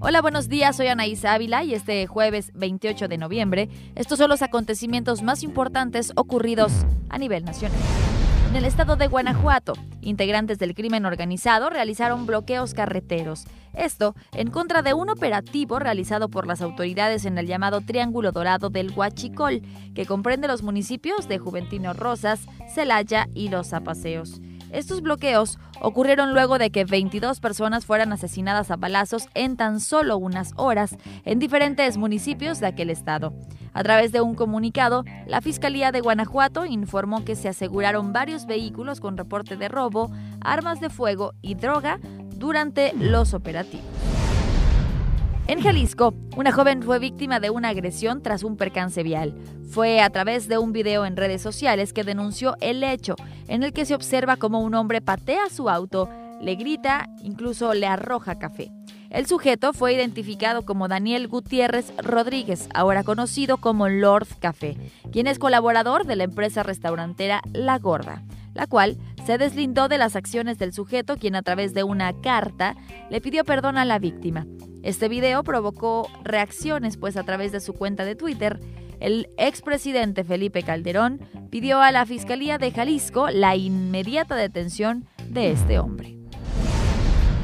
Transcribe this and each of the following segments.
Hola, buenos días, soy Anaísa Ávila y este jueves 28 de noviembre estos son los acontecimientos más importantes ocurridos a nivel nacional. En el estado de Guanajuato, integrantes del crimen organizado realizaron bloqueos carreteros. Esto en contra de un operativo realizado por las autoridades en el llamado Triángulo Dorado del Huachicol, que comprende los municipios de Juventino Rosas, Celaya y Los Zapaseos. Estos bloqueos ocurrieron luego de que 22 personas fueran asesinadas a balazos en tan solo unas horas en diferentes municipios de aquel estado. A través de un comunicado, la Fiscalía de Guanajuato informó que se aseguraron varios vehículos con reporte de robo, armas de fuego y droga durante los operativos. En Jalisco, una joven fue víctima de una agresión tras un percance vial. Fue a través de un video en redes sociales que denunció el hecho, en el que se observa como un hombre patea su auto, le grita, incluso le arroja café. El sujeto fue identificado como Daniel Gutiérrez Rodríguez, ahora conocido como Lord Café, quien es colaborador de la empresa restaurantera La Gorda, la cual se deslindó de las acciones del sujeto, quien a través de una carta le pidió perdón a la víctima. Este video provocó reacciones, pues a través de su cuenta de Twitter, el expresidente Felipe Calderón pidió a la Fiscalía de Jalisco la inmediata detención de este hombre.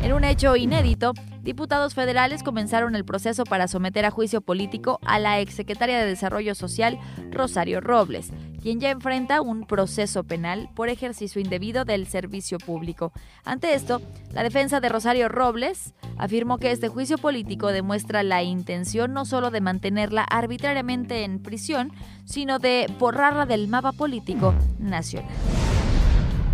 En un hecho inédito, diputados federales comenzaron el proceso para someter a juicio político a la exsecretaria de Desarrollo Social, Rosario Robles, quien ya enfrenta un proceso penal por ejercicio indebido del servicio público. Ante esto, la defensa de Rosario Robles afirmó que este juicio político demuestra la intención no solo de mantenerla arbitrariamente en prisión, sino de borrarla del mapa político nacional.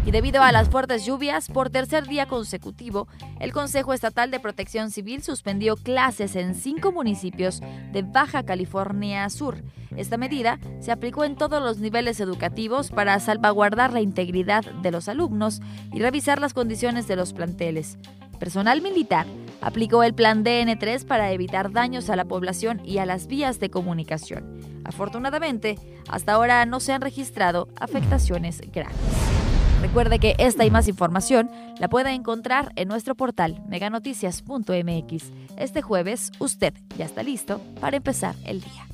Y debido a las fuertes lluvias, por tercer día consecutivo, el Consejo Estatal de Protección Civil suspendió clases en cinco municipios de Baja California Sur. Esta medida se aplicó en todos los niveles educativos para salvaguardar la integridad de los alumnos y revisar las condiciones de los planteles. Personal militar aplicó el plan DN3 para evitar daños a la población y a las vías de comunicación. Afortunadamente, hasta ahora no se han registrado afectaciones graves. Recuerde que esta y más información la puede encontrar en nuestro portal meganoticias.mx. Este jueves usted ya está listo para empezar el día.